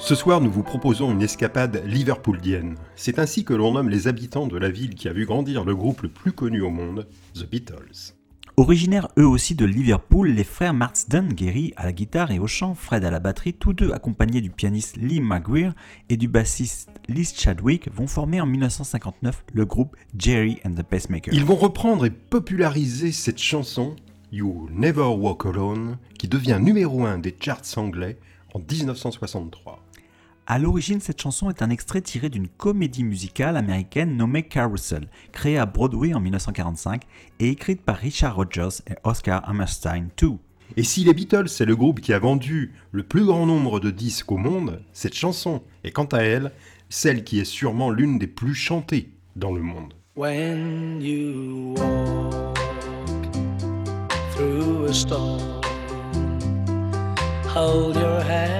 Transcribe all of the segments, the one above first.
Ce soir, nous vous proposons une escapade liverpoolienne. C'est ainsi que l'on nomme les habitants de la ville qui a vu grandir le groupe le plus connu au monde, The Beatles. Originaires eux aussi de Liverpool, les frères Marsden, Gary à la guitare et au chant, Fred à la batterie, tous deux accompagnés du pianiste Lee McGuire et du bassiste Lee Chadwick, vont former en 1959 le groupe Jerry and the Pacemakers. Ils vont reprendre et populariser cette chanson, You Never Walk Alone, qui devient numéro 1 des charts anglais en 1963. À l'origine, cette chanson est un extrait tiré d'une comédie musicale américaine nommée Carousel, créée à Broadway en 1945 et écrite par Richard Rodgers et Oscar Hammerstein II. Et si les Beatles c'est le groupe qui a vendu le plus grand nombre de disques au monde, cette chanson est quant à elle celle qui est sûrement l'une des plus chantées dans le monde. When you walk through a storm, hold your head up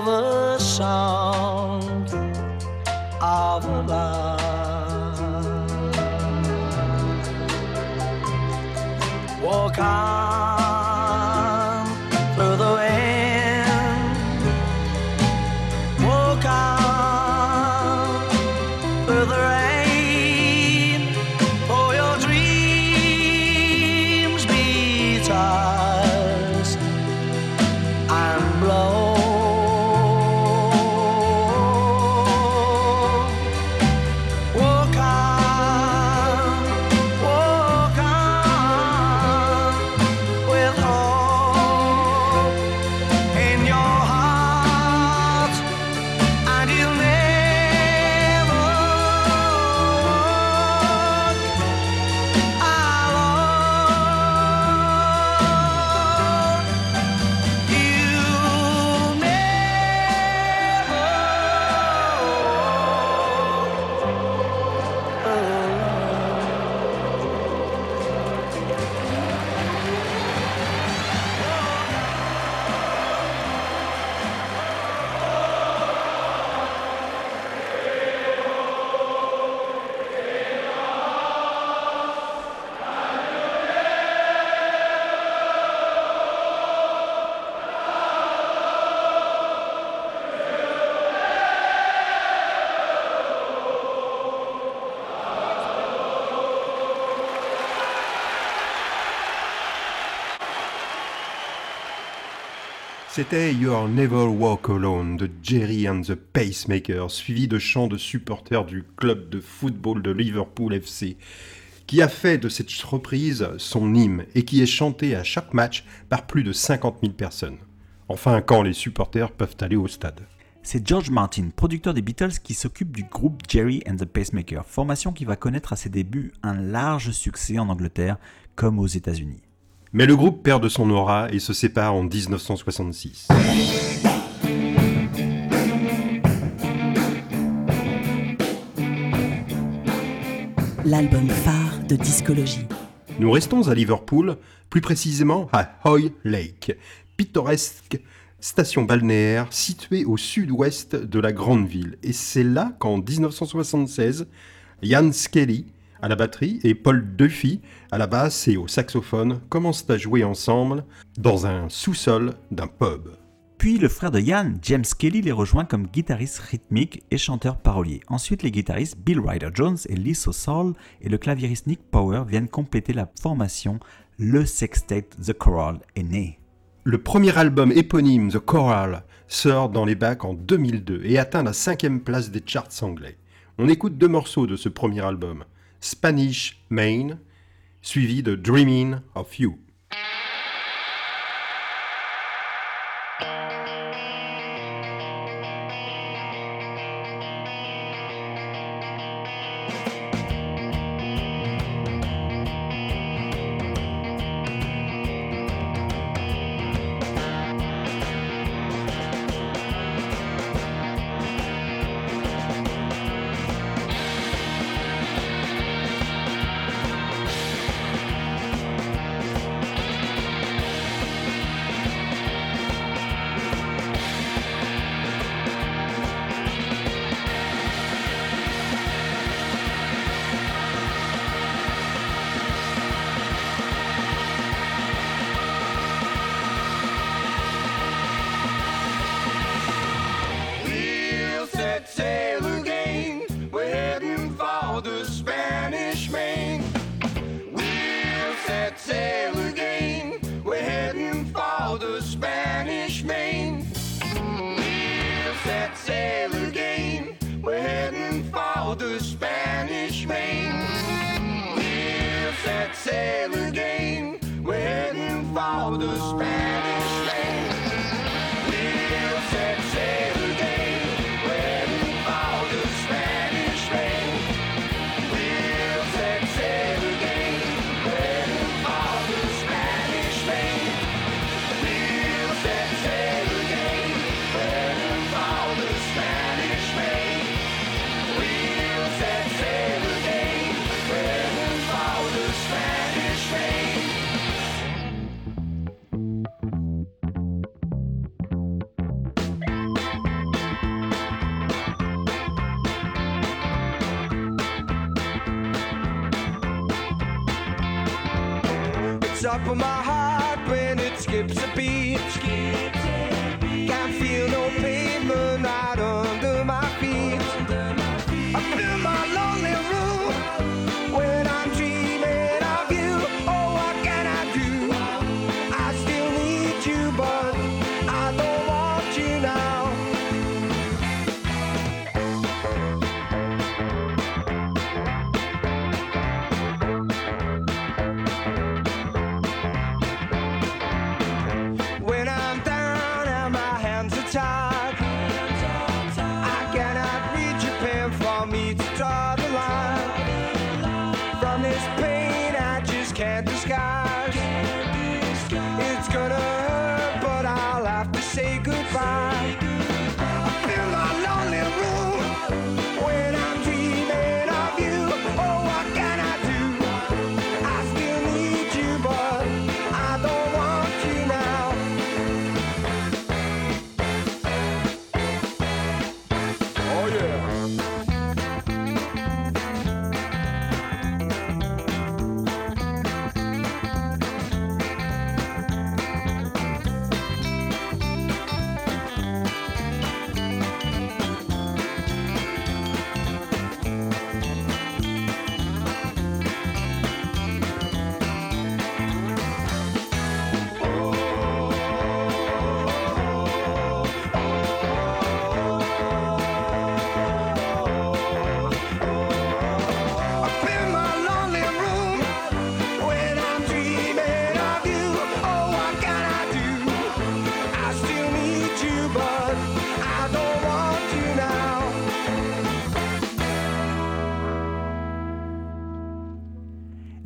song of love. Walk on C'était You'll Never Walk Alone de Jerry and the Pacemakers, suivi de chants de supporters du club de football de Liverpool FC, qui a fait de cette reprise son hymne et qui est chanté à chaque match par plus de 50 000 personnes. Enfin, quand les supporters peuvent aller au stade. C'est George Martin, producteur des Beatles, qui s'occupe du groupe Jerry and the Pacemakers, formation qui va connaître à ses débuts un large succès en Angleterre comme aux États-Unis. Mais le groupe perd de son aura et se sépare en 1966. L'album phare de Discologie. Nous restons à Liverpool, plus précisément à Hoy Lake, pittoresque station balnéaire située au sud-ouest de la grande ville. Et c'est là qu'en 1976, Ian Skelly à la batterie et Paul Duffy à la basse et au saxophone commencent à jouer ensemble dans un sous-sol d'un pub. Puis le frère de Yann, James Kelly, les rejoint comme guitariste rythmique et chanteur parolier. Ensuite, les guitaristes Bill Ryder-Jones et Lee Soul et le claviériste Nick Power viennent compléter la formation. Le sextet The Choral est né. Le premier album éponyme The Choral sort dans les bacs en 2002 et atteint la cinquième place des charts anglais. On écoute deux morceaux de ce premier album, Spanish Main, suivi de Dreaming of You. It's up in my heart when it skips a beat. Can't feel no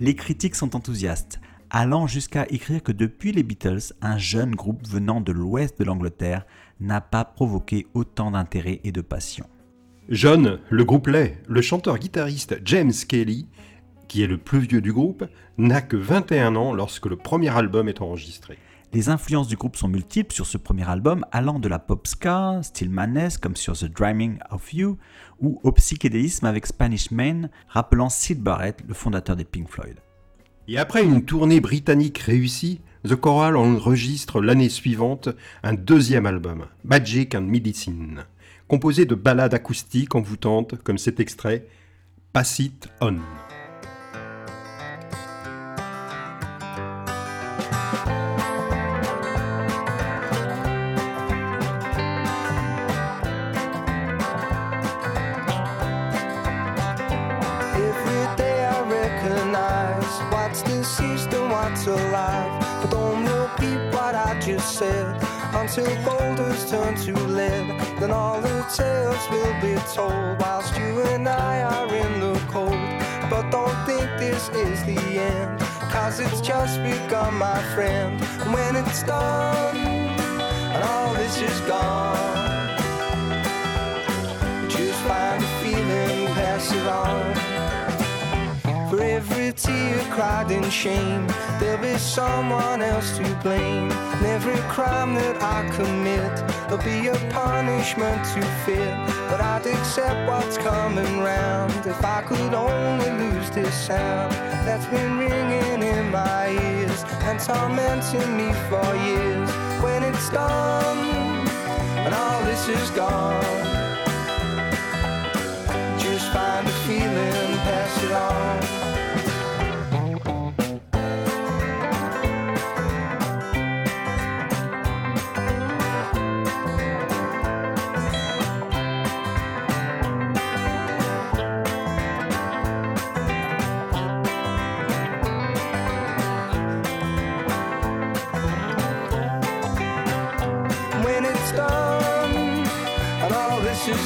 Les critiques sont enthousiastes, allant jusqu'à écrire que depuis les Beatles, un jeune groupe venant de l'ouest de l'Angleterre n'a pas provoqué autant d'intérêt et de passion. Jeune, le groupe l'est. Le chanteur-guitariste James Kelly, qui est le plus vieux du groupe, n'a que 21 ans lorsque le premier album est enregistré. Les influences du groupe sont multiples sur ce premier album, allant de la pop ska, style madness comme sur The Dreaming of You, ou au psychédélisme avec Spanish Main, rappelant Sid Barrett, le fondateur des Pink Floyd. Et après une tournée britannique réussie, The Choral enregistre l'année suivante un deuxième album, Magic and Medicine, composé de ballades acoustiques envoûtantes comme cet extrait, Pass It On. Until boulders turn to lead. Then all the tales will be told whilst you and I are in the cold. But don't think this is the end, cause it's just begun, my friend. And when it's done, and all this is gone. Just find a feeling, pass it on. For every tear cried in shame, there'll be someone else to blame. And every crime that I commit, there'll be a punishment to fit. But I'd accept what's coming round if I could only lose this sound that's been ringing in my ears and tormenting me for years. When it's done and all this is gone. Just find a feeling, pass it on.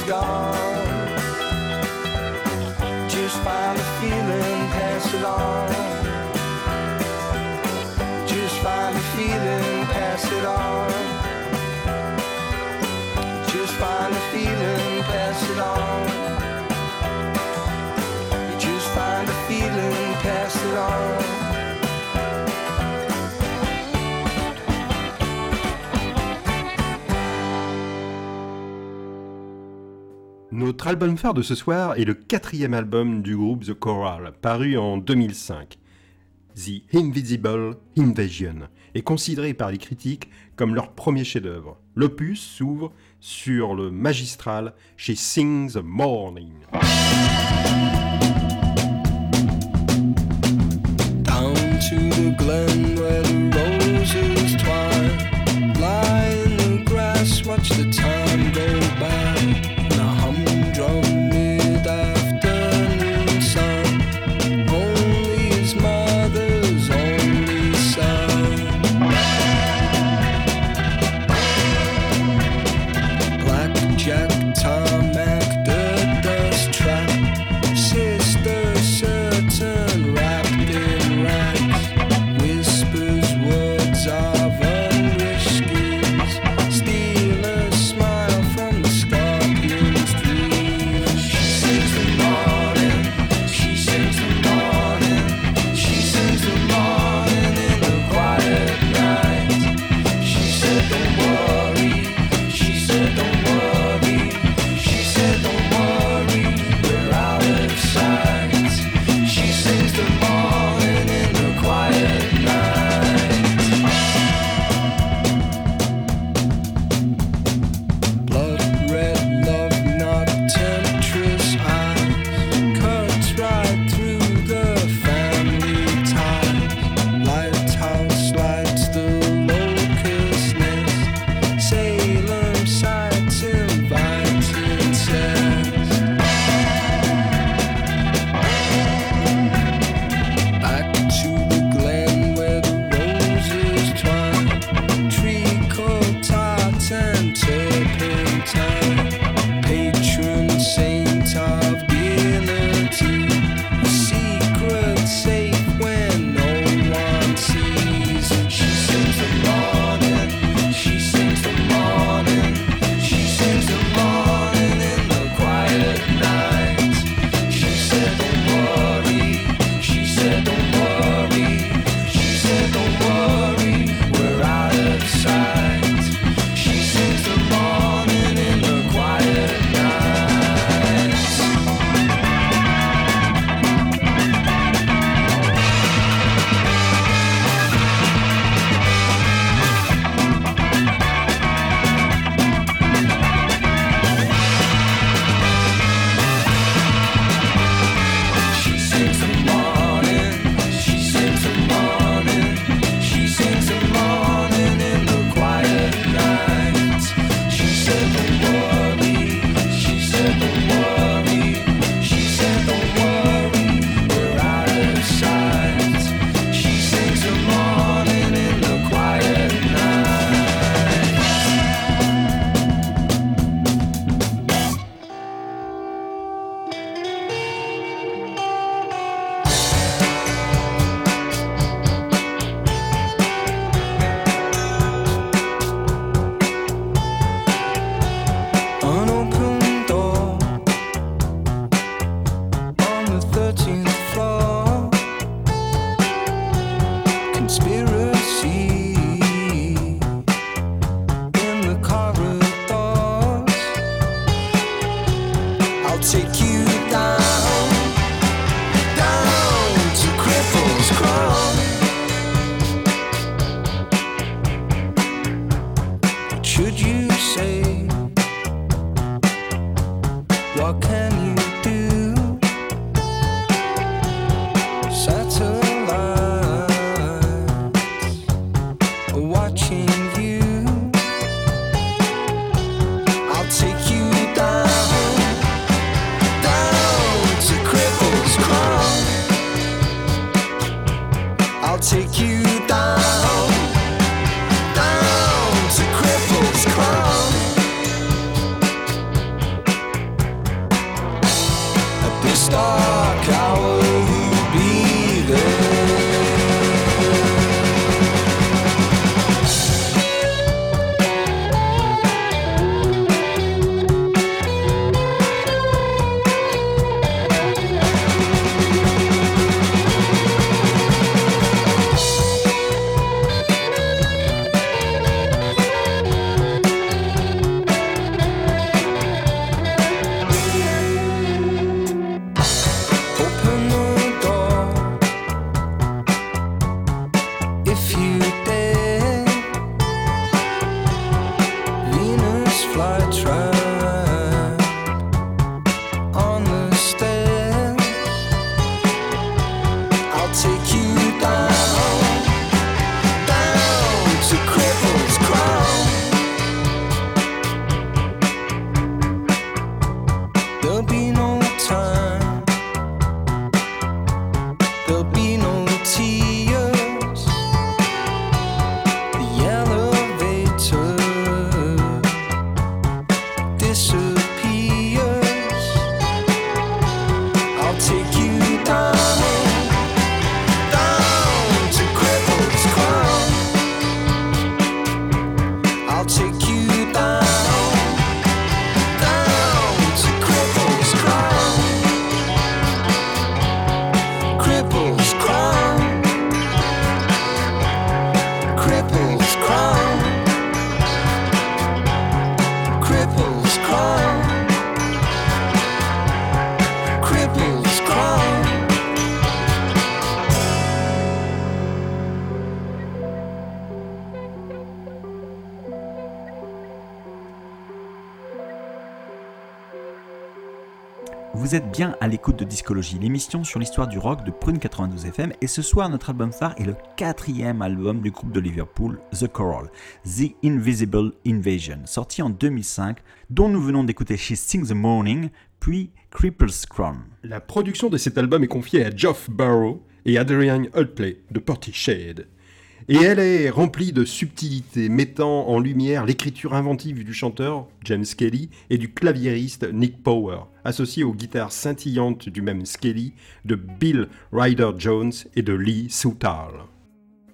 star. Notre album phare de ce soir est le quatrième album du groupe The Choral, paru en 2005. The Invisible Invasion est considéré par les critiques comme leur premier chef-d'œuvre. L'opus s'ouvre sur le magistral chez Sing the Morning. Vous êtes bien à l'écoute de Discologie, l'émission sur l'histoire du rock de Prune 92 FM, et ce soir notre album phare est le quatrième album du groupe de Liverpool, The Coral, The Invisible Invasion, sorti en 2005, dont nous venons d'écouter She Sings the Morning, puis Cripples Crown. La production de cet album est confiée à Geoff Barrow et Adrian Hultley de Portishead. Et elle est remplie de subtilités, mettant en lumière l'écriture inventive du chanteur James Skelly et du claviériste Nick Power, associé aux guitares scintillantes du même Skelly, de Bill Ryder Jones et de Lee Southall.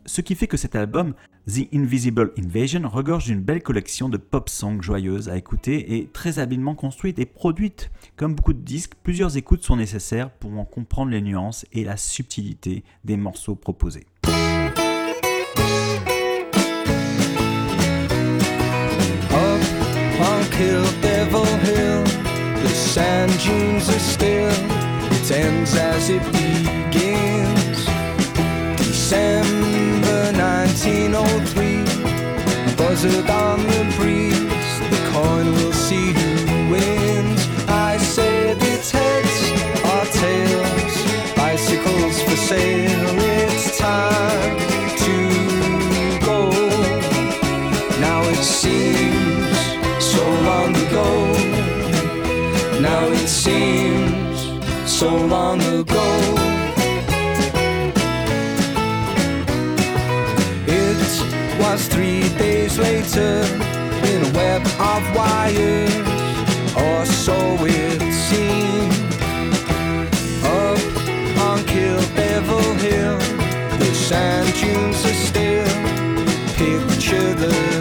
Ce qui fait que cet album, The Invisible Invasion, regorge d'une belle collection de pop songs joyeuses à écouter et très habilement construites et produites. Comme beaucoup de disques, plusieurs écoutes sont nécessaires pour en comprendre les nuances et la subtilité des morceaux proposés. Up dunes are still. It ends as it begins. December 1903, buzzard on the breeze. The coin will see who wins. I said it's heads or tails, bicycles for sale. So long ago. It was three days later in a web of wires, or so it seemed. Up on Kill Devil Hill, the sand dunes are still picture the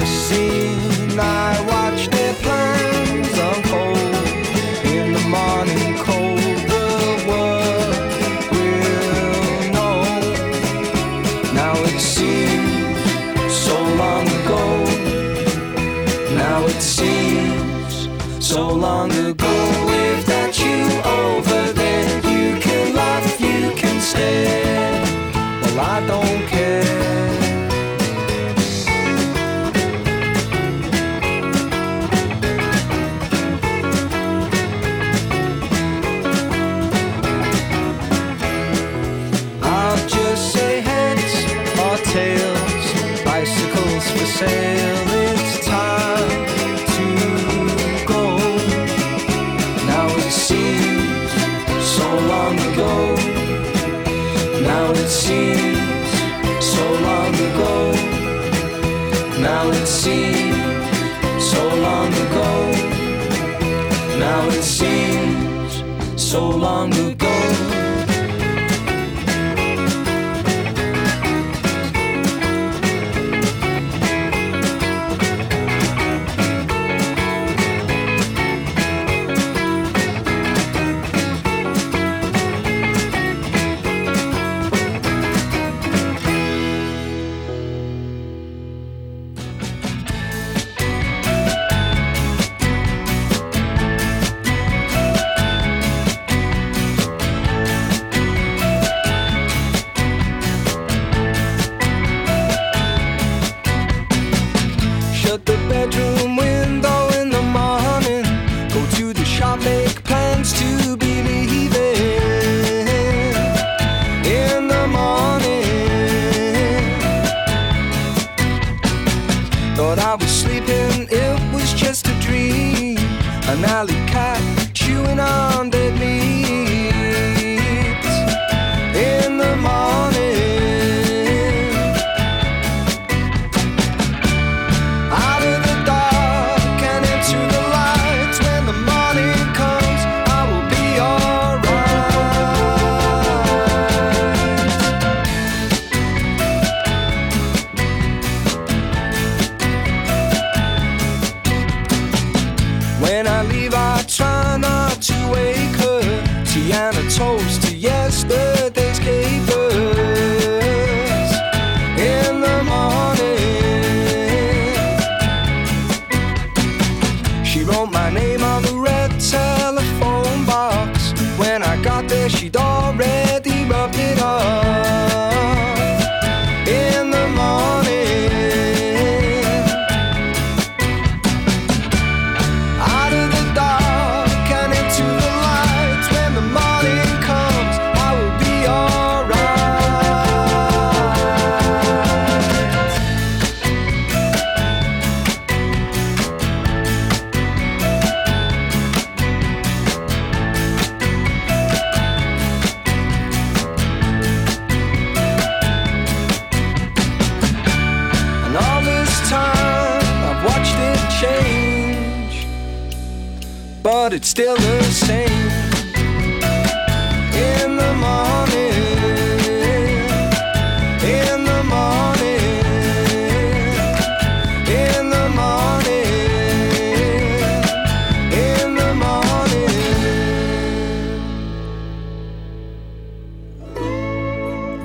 still the.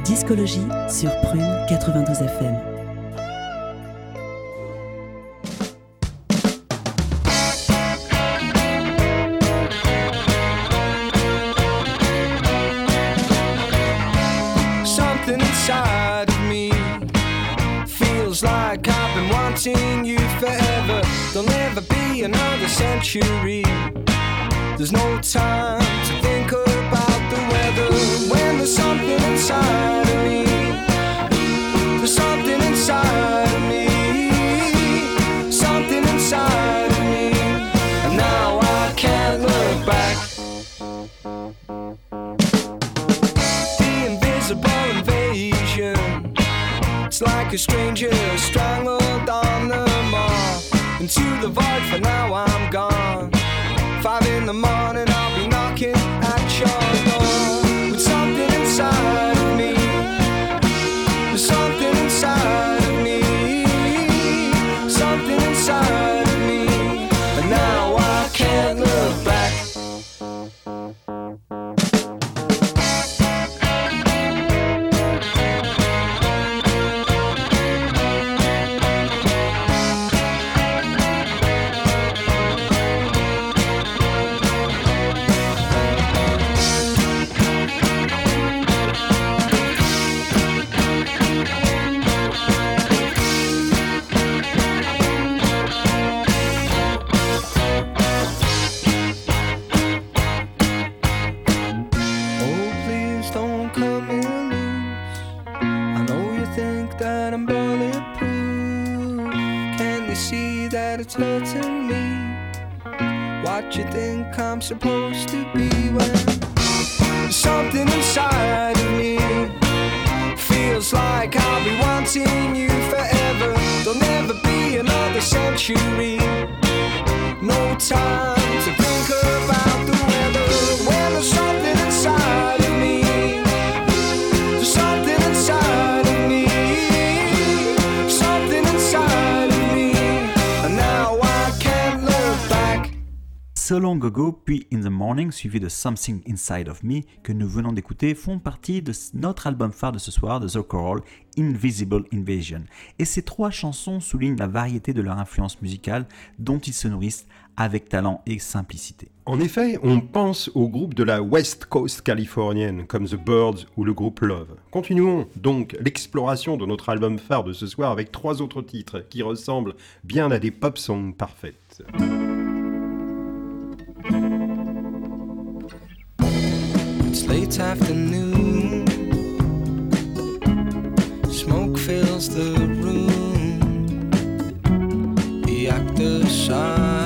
Discologie sur Prune. you read. Suivi de Something Inside of Me, que nous venons d'écouter, font partie de notre album phare de ce soir de The Coral, Invisible Invasion. Et ces trois chansons soulignent la variété de leur influence musicale dont ils se nourrissent avec talent et simplicité. En effet, on pense aux groupes de la West Coast californienne, comme The Birds ou le groupe Love. Continuons donc l'exploration de notre album phare de ce soir avec trois autres titres qui ressemblent bien à des pop songs parfaites. Late afternoon. Smoke fills the room. The actors sighs.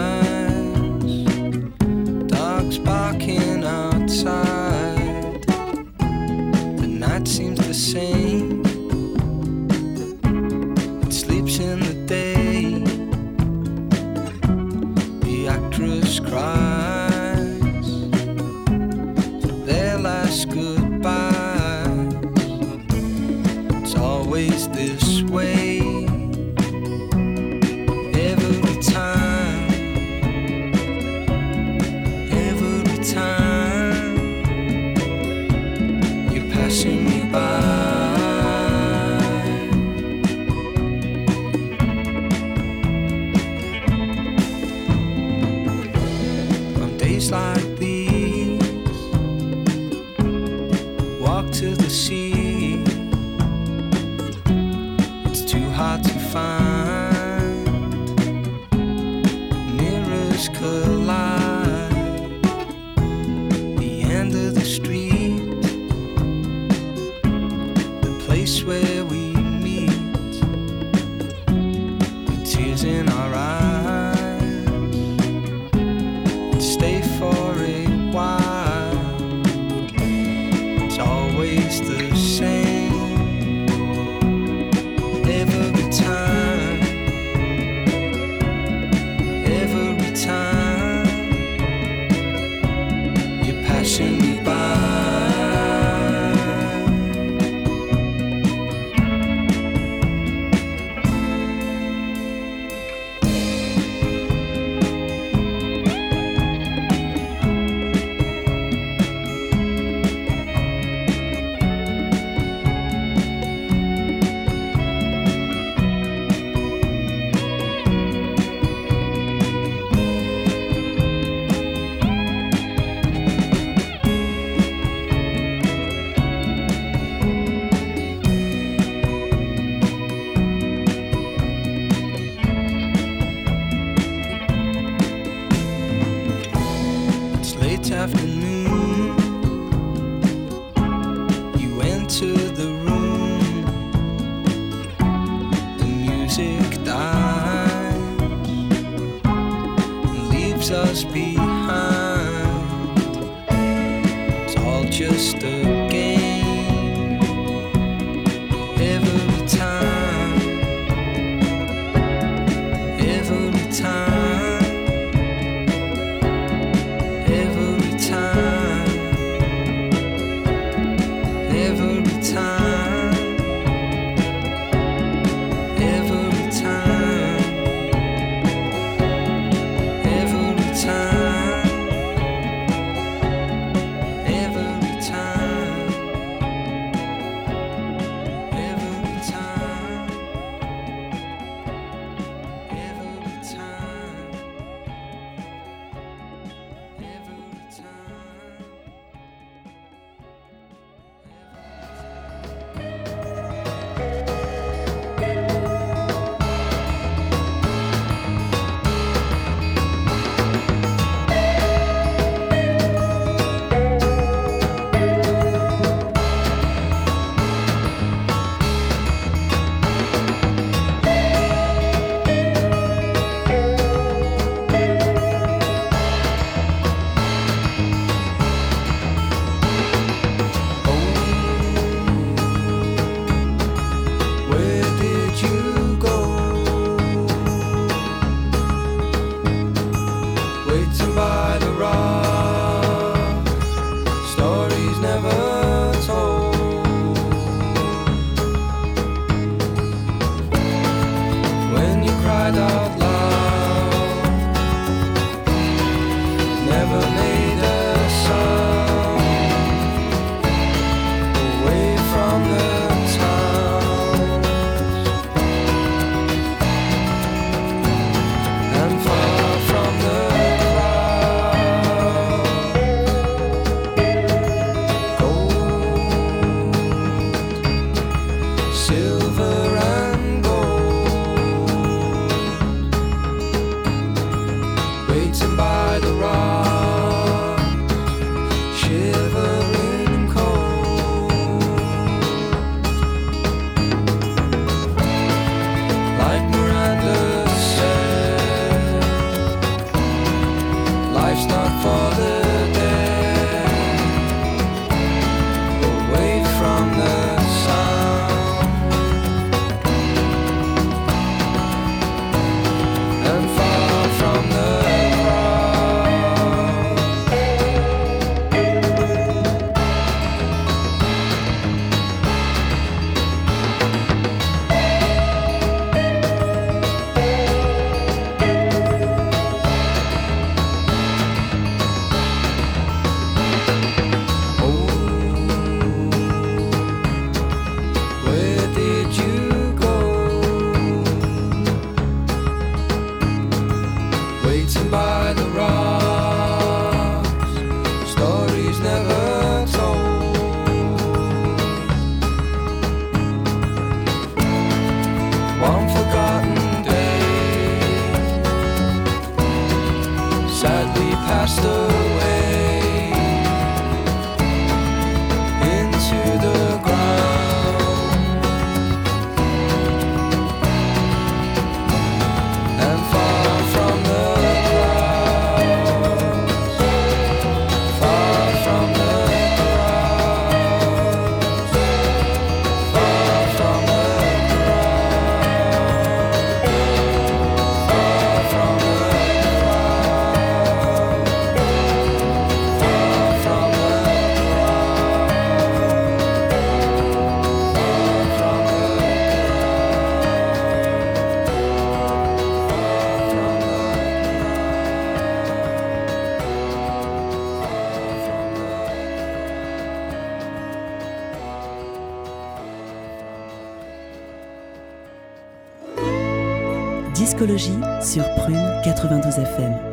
92 FM.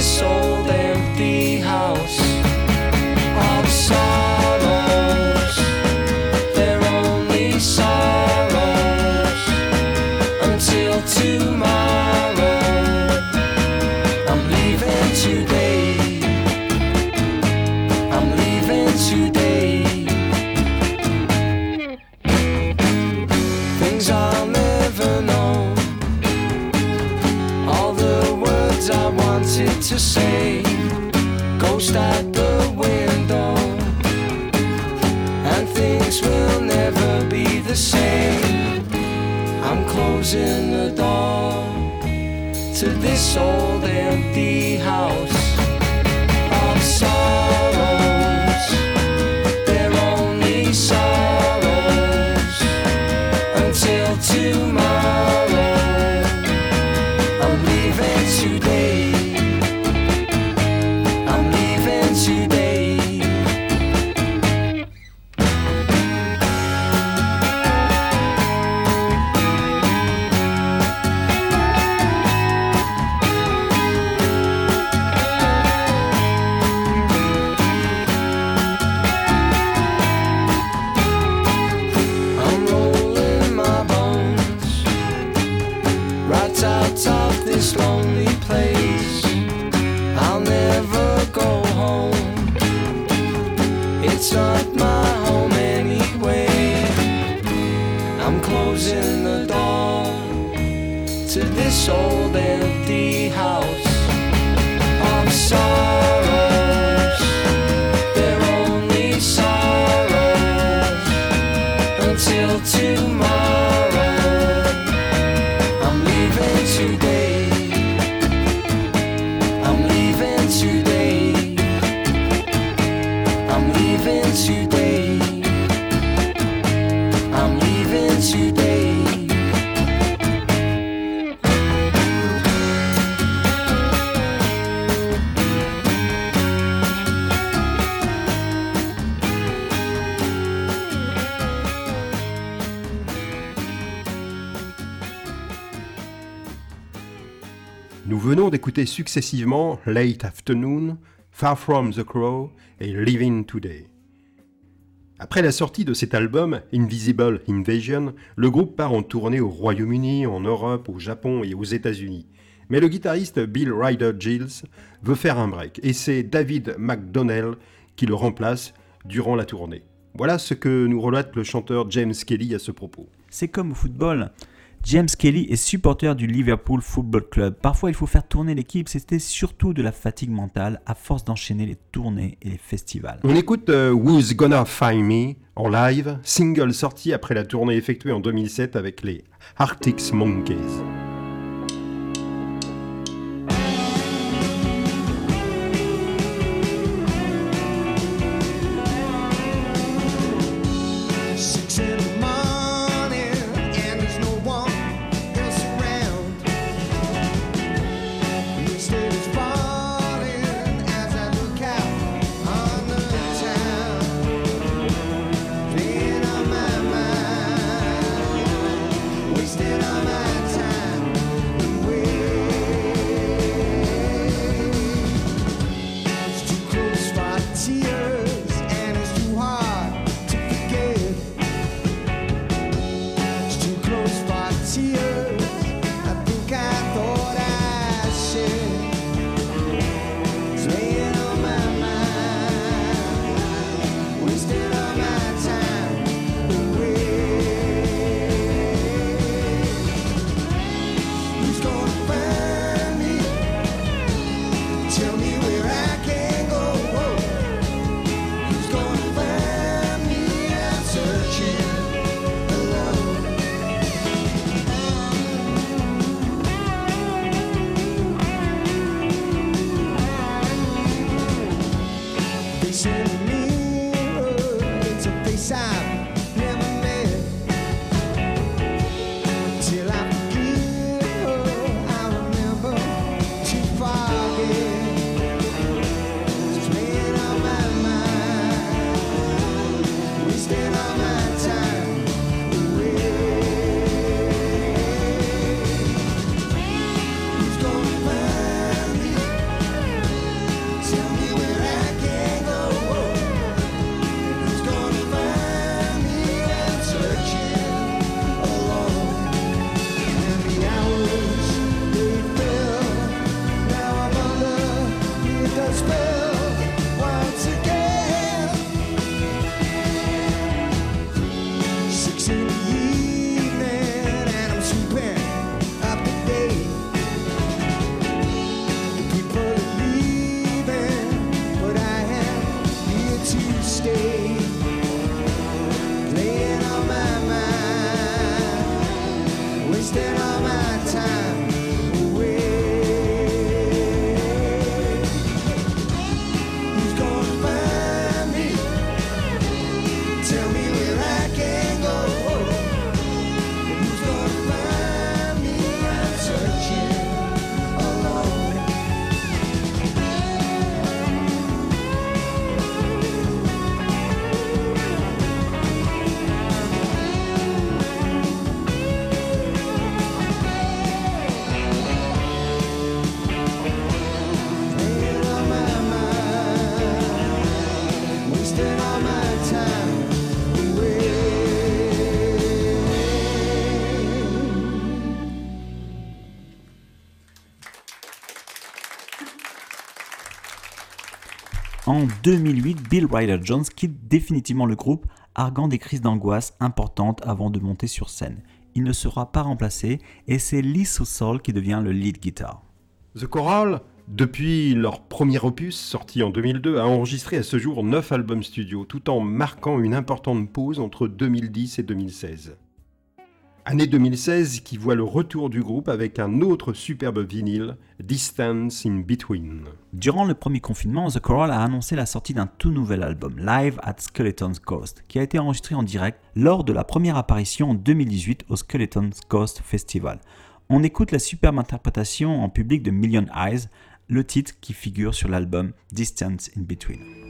So. soul. This old empty house of sorrows. D'écouter successivement Late Afternoon, Far From the Crow et Living Today. Après la sortie de cet album, Invisible Invasion, le groupe part en tournée au Royaume-Uni, en Europe, au Japon et aux États-Unis. Mais le guitariste Bill Ryder Gilles veut faire un break et c'est David McDonnell qui le remplace durant la tournée. Voilà ce que nous relate le chanteur James Kelly à ce propos. C'est comme au football. James Kelly est supporter du Liverpool Football Club. Parfois, il faut faire tourner l'équipe. C'était surtout de la fatigue mentale à force d'enchaîner les tournées et les festivals. On écoute euh, Who's Gonna Find Me en live, single sorti après la tournée effectuée en 2007 avec les Arctic Monkeys. En 2008, Bill Ryder Jones quitte définitivement le groupe, arguant des crises d'angoisse importantes avant de monter sur scène. Il ne sera pas remplacé et c'est Lee Soul qui devient le lead guitar. The Choral, depuis leur premier opus sorti en 2002, a enregistré à ce jour 9 albums studio, tout en marquant une importante pause entre 2010 et 2016. Année 2016 qui voit le retour du groupe avec un autre superbe vinyle, Distance in Between. Durant le premier confinement, The Coral a annoncé la sortie d'un tout nouvel album, Live at Skeleton's Coast, qui a été enregistré en direct lors de la première apparition en 2018 au Skeleton's Coast Festival. On écoute la superbe interprétation en public de Million Eyes, le titre qui figure sur l'album Distance in Between.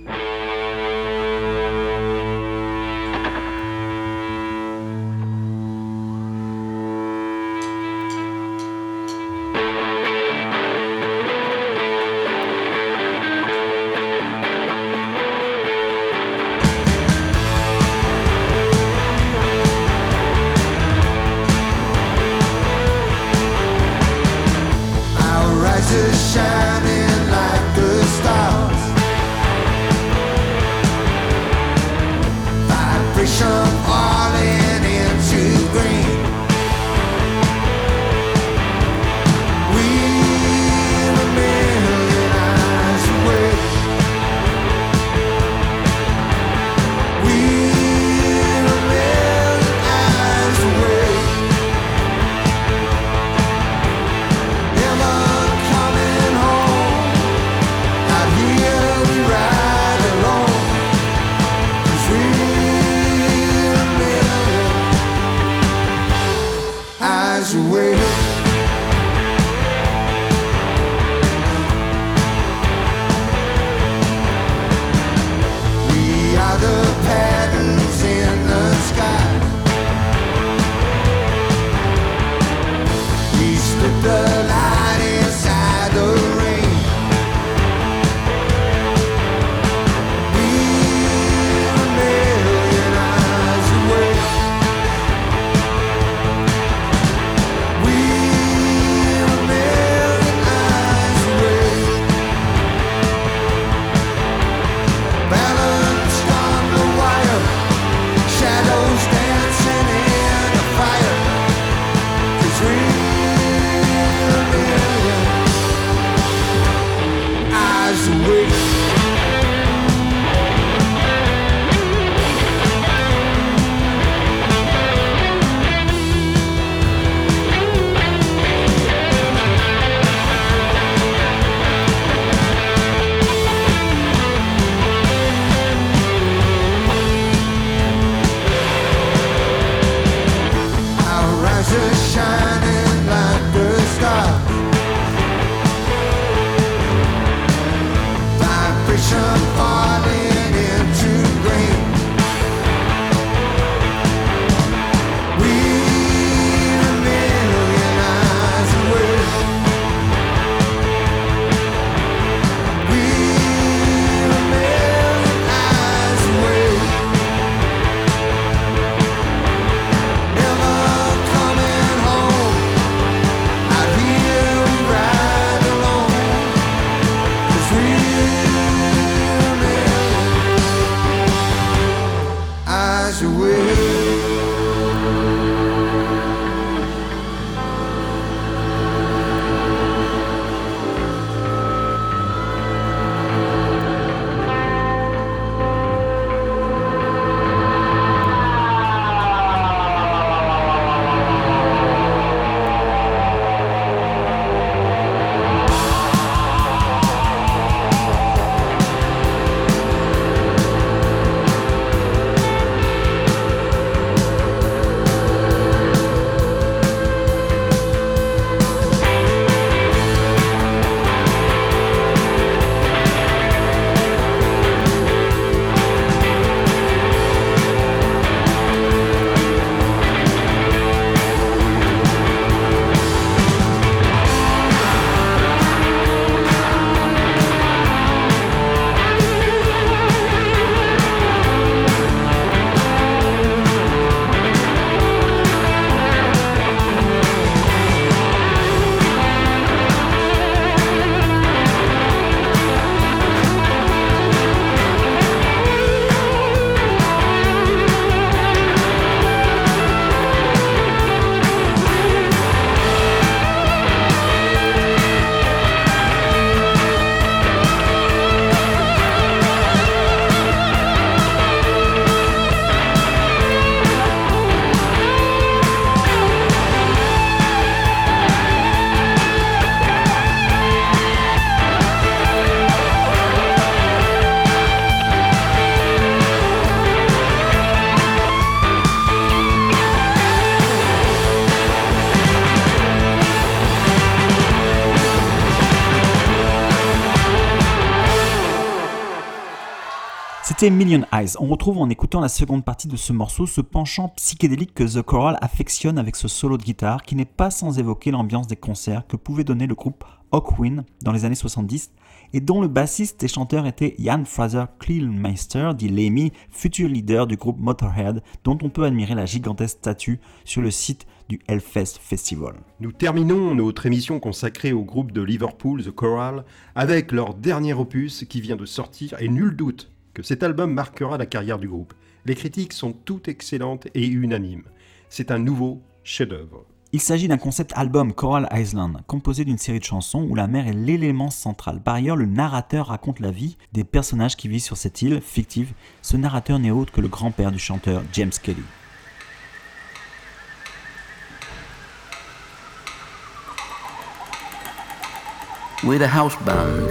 C'était Million Eyes. On retrouve en écoutant la seconde partie de ce morceau ce penchant psychédélique que The Choral affectionne avec ce solo de guitare qui n'est pas sans évoquer l'ambiance des concerts que pouvait donner le groupe Hawkwind dans les années 70 et dont le bassiste et chanteur était Jan Fraser Kleelmeister, dit Lemmy, futur leader du groupe Motorhead, dont on peut admirer la gigantesque statue sur le site du Hellfest Festival. Nous terminons notre émission consacrée au groupe de Liverpool, The Choral, avec leur dernier opus qui vient de sortir et nul doute que cet album marquera la carrière du groupe. Les critiques sont toutes excellentes et unanimes. C'est un nouveau chef-d'œuvre. Il s'agit d'un concept album Coral Island, composé d'une série de chansons où la mer est l'élément central. Par ailleurs, le narrateur raconte la vie des personnages qui vivent sur cette île fictive. Ce narrateur n'est autre que le grand-père du chanteur James Kelly. We're the house band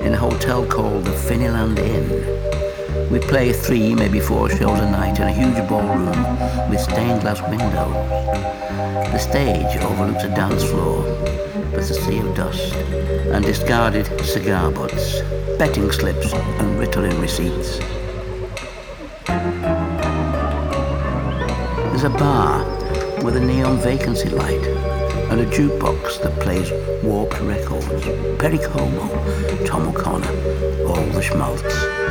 in a hotel called the Inn. We play three, maybe four shows a night in a huge ballroom with stained glass windows. The stage overlooks a dance floor with a sea of dust and discarded cigar butts, betting slips, and Ritalin receipts. There's a bar with a neon vacancy light and a jukebox that plays warped records, Perry Como, Tom O'Connor, all the schmaltz.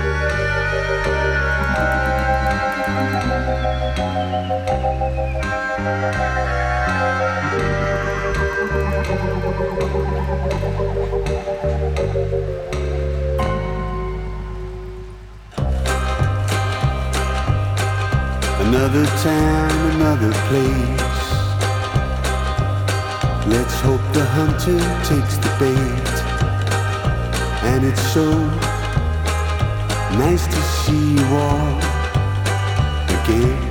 Another time, another place. Let's hope the hunter takes the bait. And it's so nice to see you all again.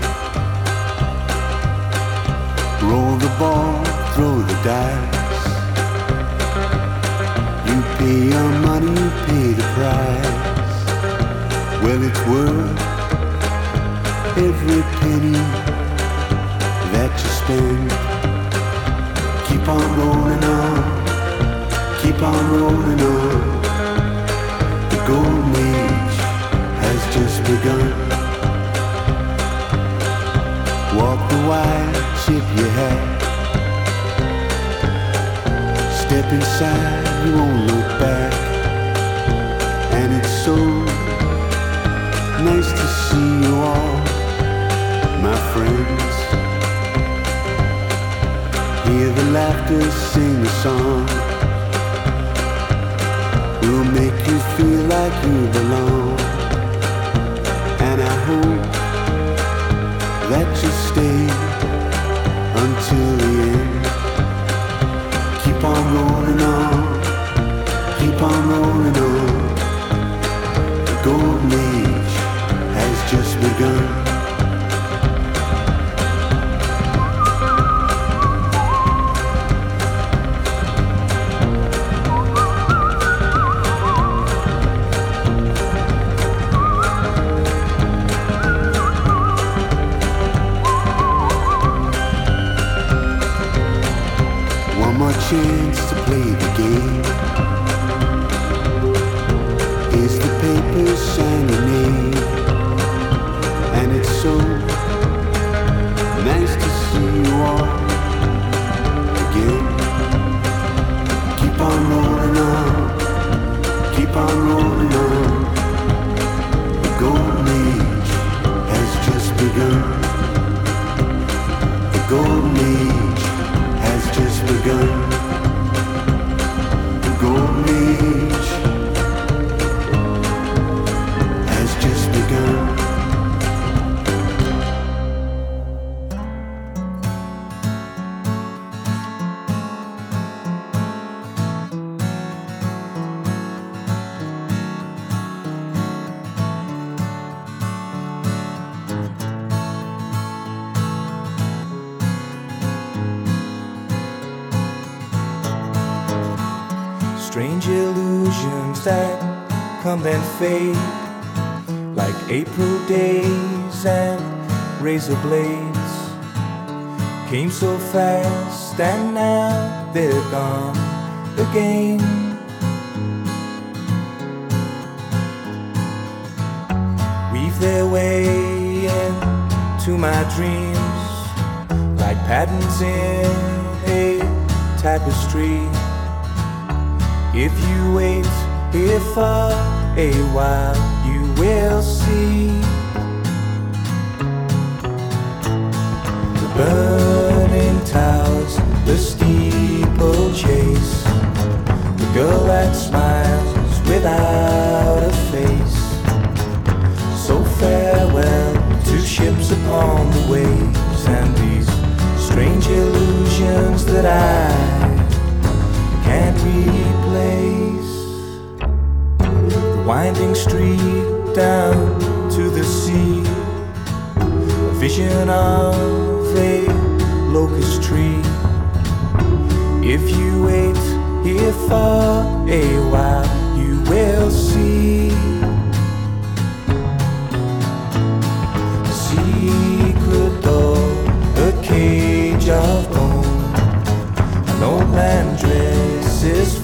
Roll the ball, throw the dice. You pay your money, you pay the price. Well, it's worth every penny that you spend. Keep on rolling on, keep on rolling on. The golden age has just begun. Walk the wide ship you had. Step inside, you won't look back. And it's so friends. Hear the laughter, sing a song. We'll make you feel like you belong. And I hope that you stay until the end. Keep on rolling on, keep on rolling on. The golden age has just begun. That come and fade like April days and razor blades came so fast and now they're gone again. Weave their way into my dreams like patterns in a tapestry. If you wait here for a while, you will see the burning towers, the steeple chase, the girl that smiles without a face. So farewell to ships upon the waves and these strange illusions that I can't replace. The winding street down to the sea, a vision of a locust tree. If you wait here for a while, you will see. secret door, a cage of bone. An old man dresses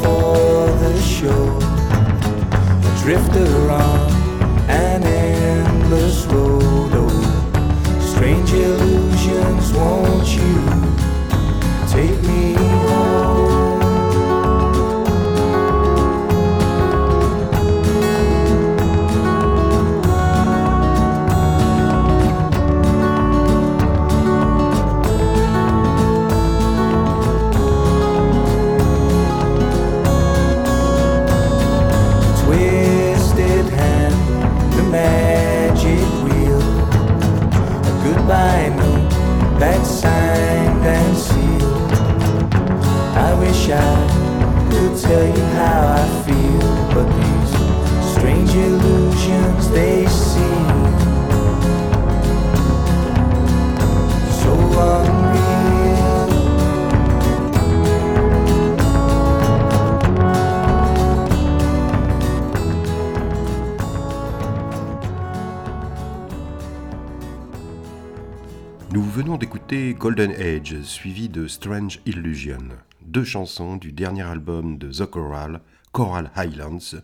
Suivi de Strange Illusion, deux chansons du dernier album de The Choral, Choral Highlands,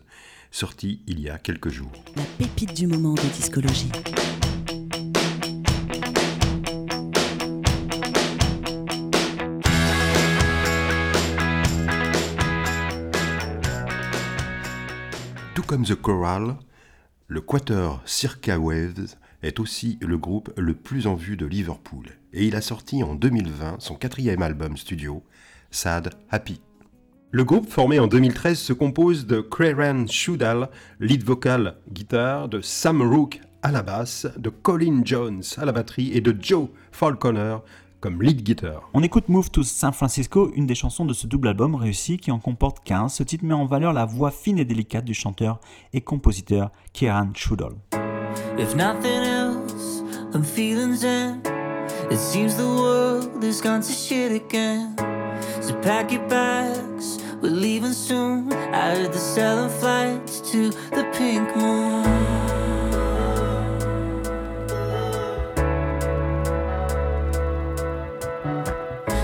sorti il y a quelques jours. La pépite du moment de discologie. Tout comme The Choral, le Quater Circa Waves est aussi le groupe le plus en vue de Liverpool et il a sorti en 2020 son quatrième album studio, Sad Happy. Le groupe formé en 2013 se compose de Creran Shudal, lead vocal guitare, de Sam Rook à la basse, de Colin Jones à la batterie et de Joe Falconer comme lead guitar. On écoute Move to San Francisco, une des chansons de ce double album réussi qui en comporte 15. Ce titre met en valeur la voix fine et délicate du chanteur et compositeur Kieran Shudall. If nothing else, I'm feeling zen. It seems the world has gone to shit again. So pack your bags, we're leaving soon. I heard they're selling flights to the pink moon.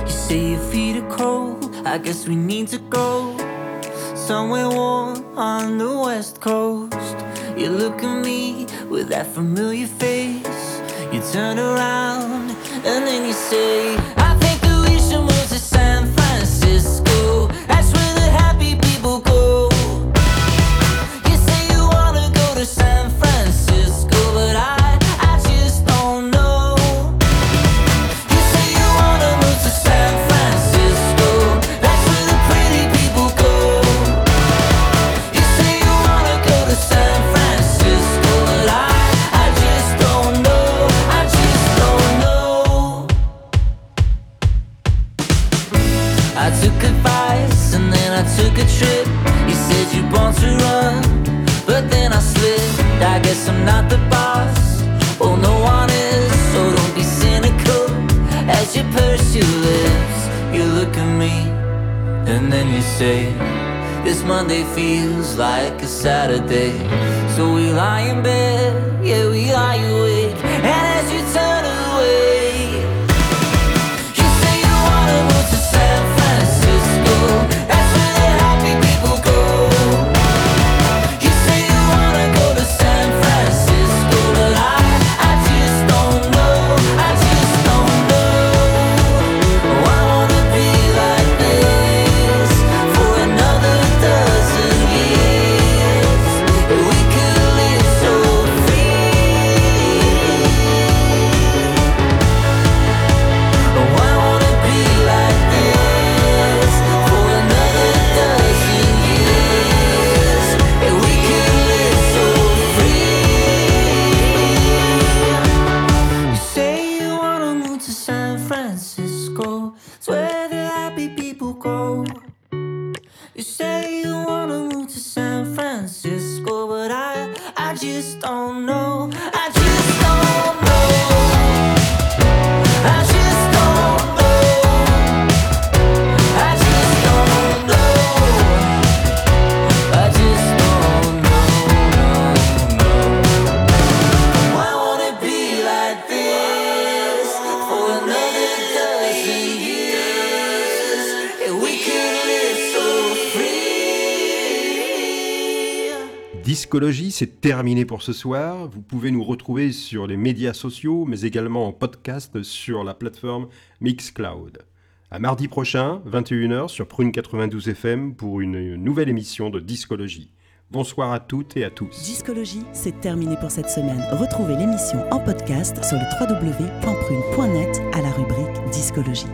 You say your feet are cold, I guess we need to go somewhere warm on the west coast. You look at me with that familiar face. You turn around and then you say, I think we should move to San Francisco. Not the boss. Well, no one is, so don't be cynical. As you purse your lips, you look at me, and then you say, This Monday feels like a Saturday. So we lie in bed, yeah, we lie awake. C'est terminé pour ce soir. Vous pouvez nous retrouver sur les médias sociaux, mais également en podcast sur la plateforme Mixcloud. À mardi prochain, 21h sur Prune 92 FM pour une nouvelle émission de Discologie. Bonsoir à toutes et à tous. Discologie, c'est terminé pour cette semaine. Retrouvez l'émission en podcast sur le www.prune.net à la rubrique Discologie.